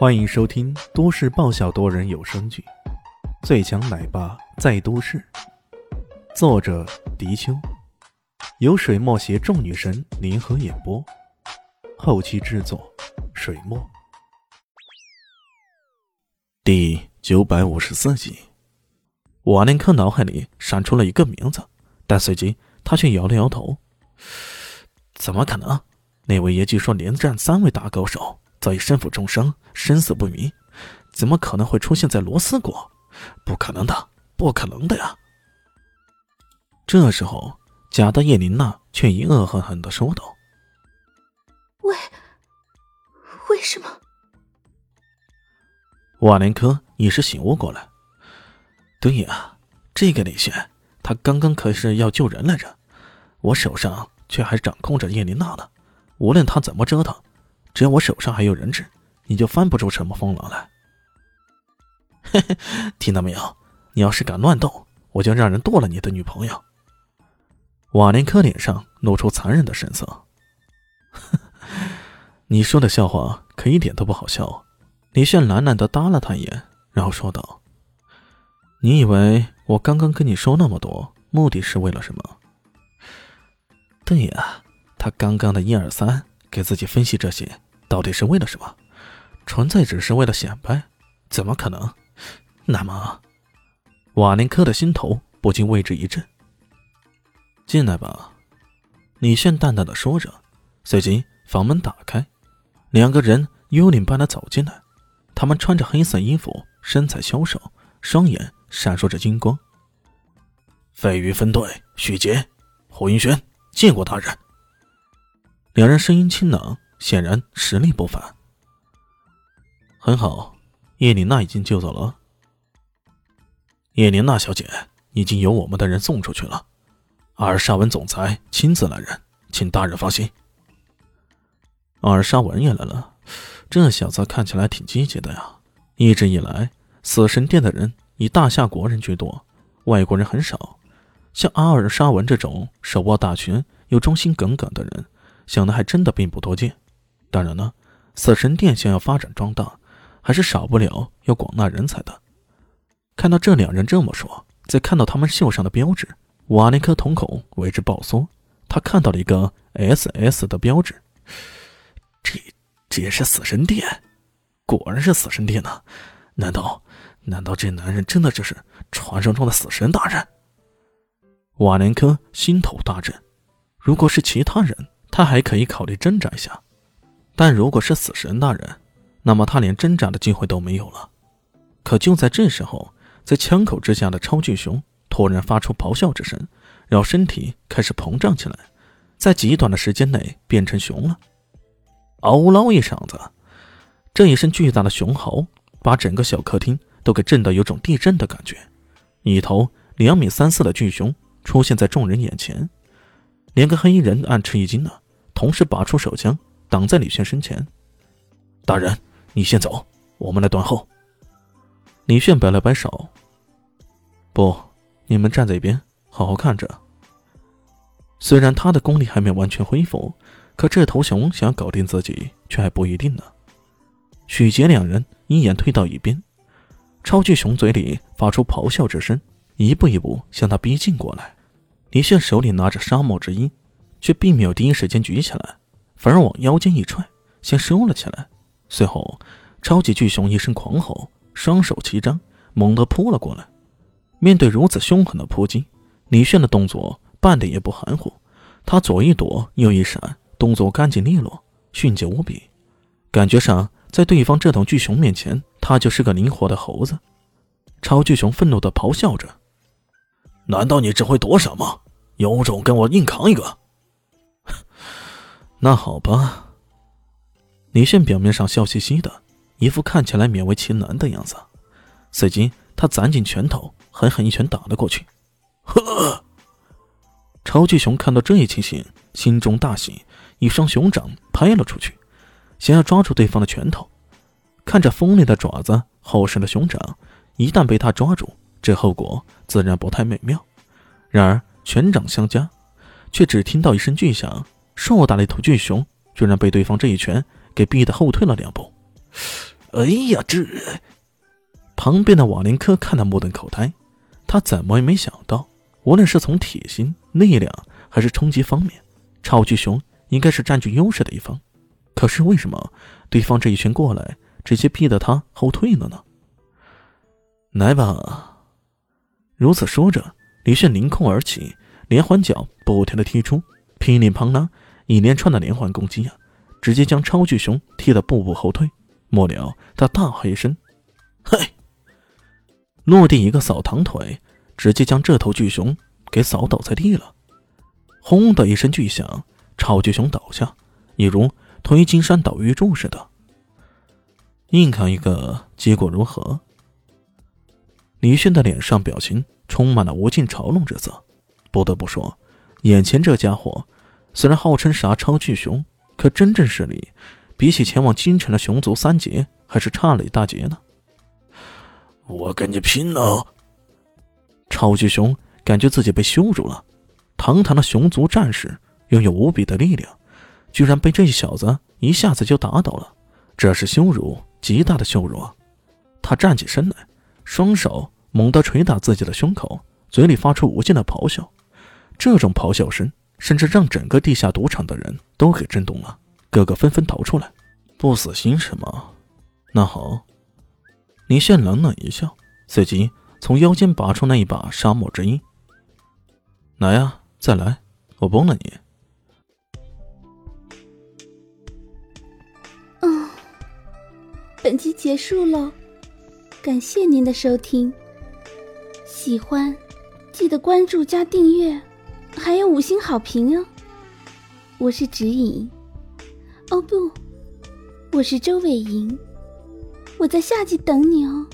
欢迎收听都市爆笑多人有声剧《最强奶爸在都市》，作者：迪秋，由水墨携众女神联合演播，后期制作：水墨。第九百五十四集，瓦林克脑海里闪出了一个名字，但随即他却摇了摇头：“怎么可能？那位爷据说连战三位大高手。”早已身负重伤，生死不明，怎么可能会出现在罗斯国？不可能的，不可能的呀！这时候，假的叶琳娜却已恶狠狠的说道：“为为什么？”瓦连科已是醒悟过来。对呀，这个李轩，他刚刚可是要救人来着，我手上却还掌控着叶琳娜呢。无论他怎么折腾。只要我手上还有人质，你就翻不出什么风浪来。嘿嘿，听到没有？你要是敢乱动，我就让人剁了你的女朋友。瓦连科脸上露出残忍的神色。你说的笑话可一点都不好笑。李炫懒懒的搭了他一眼，然后说道：“你以为我刚刚跟你说那么多，目的是为了什么？”对呀，他刚刚的一二三。给自己分析这些，到底是为了什么？纯粹只是为了显摆？怎么可能？那么，瓦林科的心头不禁为之一震。进来吧，李炫淡淡的说着，随即房门打开，两个人幽灵般的走进来。他们穿着黑色衣服，身材消瘦，双眼闪烁着金光。飞鱼分队，许杰、胡云轩，见过大人。两人声音清冷，显然实力不凡。很好，叶琳娜已经救走了。叶琳娜小姐已经由我们的人送出去了，阿尔沙文总裁亲自来人，请大人放心。阿尔沙文也来了，这小子看起来挺积极的呀。一直以来，死神殿的人以大夏国人居多，外国人很少。像阿尔沙文这种手握大权又忠心耿耿的人。想的还真的并不多见，当然了，死神殿想要发展壮大，还是少不了要广纳人才的。看到这两人这么说，再看到他们袖上的标志，瓦林科瞳孔为之暴缩。他看到了一个 SS 的标志，这这也是死神殿，果然是死神殿呐！难道难道这男人真的就是传说中的死神大人？瓦林科心头大震，如果是其他人。他还可以考虑挣扎一下，但如果是死神大人，那么他连挣扎的机会都没有了。可就在这时候，在枪口之下的超巨熊突然发出咆哮之声，然后身体开始膨胀起来，在极短的时间内变成熊了，嗷唠一嗓子。这一声巨大的熊嚎，把整个小客厅都给震得有种地震的感觉。一头两米三四的巨熊出现在众人眼前。连个黑衣人暗吃一惊呢，同时拔出手枪挡在李炫身前。大人，你先走，我们来断后。李炫摆了摆手：“不，你们站在一边，好好看着。”虽然他的功力还没有完全恢复，可这头熊想要搞定自己却还不一定呢。许杰两人一眼退到一边，超巨熊嘴里发出咆哮之声，一步一步向他逼近过来。李炫手里拿着沙漠之鹰，却并没有第一时间举起来，反而往腰间一踹，先收了起来。随后，超级巨熊一声狂吼，双手齐张，猛地扑了过来。面对如此凶狠的扑击，李炫的动作半点也不含糊，他左一躲，右一闪，动作干净利落，迅捷无比。感觉上，在对方这头巨熊面前，他就是个灵活的猴子。超巨熊愤怒地咆哮着。难道你只会躲闪吗？有种跟我硬扛一个！那好吧。李炫表面上笑嘻嘻的，一副看起来勉为其难的样子。随即，他攒紧拳头，狠狠一拳打了过去。呵！超巨熊看到这一情形，心中大喜，一双熊掌拍了出去，想要抓住对方的拳头。看着锋利的爪子，厚实的熊掌，一旦被他抓住。这后果自然不太美妙。然而拳掌相加，却只听到一声巨响，硕大的一头巨熊居然被对方这一拳给逼得后退了两步。哎呀，这……旁边的瓦林科看得目瞪口呆，他怎么也没想到，无论是从体型、力量还是冲击方面，超巨熊应该是占据优势的一方。可是为什么对方这一拳过来，直接逼得他后退了呢？来吧！如此说着，李炫凌空而起，连环脚不停的踢出，噼里啪啦一连串的连环攻击啊，直接将超巨熊踢得步步后退。末了，他大喝一声：“嘿！”落地一个扫堂腿，直接将这头巨熊给扫倒在地了。轰的一声巨响，超巨熊倒下，一如推金山倒玉柱似的。硬扛一个，结果如何？李迅的脸上表情充满了无尽嘲弄之色。不得不说，眼前这家伙虽然号称啥超巨熊，可真正实力比起前往京城的熊族三杰还是差了一大截呢。我跟你拼了！超巨熊感觉自己被羞辱了。堂堂的熊族战士，拥有无比的力量，居然被这小子一下子就打倒了，这是羞辱，极大的羞辱啊！他站起身来。双手猛地捶打自己的胸口，嘴里发出无尽的咆哮。这种咆哮声甚至让整个地下赌场的人都给震动了，个个纷纷逃出来。不死心是吗？那好。李炫冷冷一笑，随即从腰间拔出那一把沙漠之鹰。来呀，再来，我崩了你。嗯，本集结束了。感谢您的收听，喜欢记得关注加订阅，还有五星好评哦。我是指引，哦不，我是周伟莹，我在下集等你哦。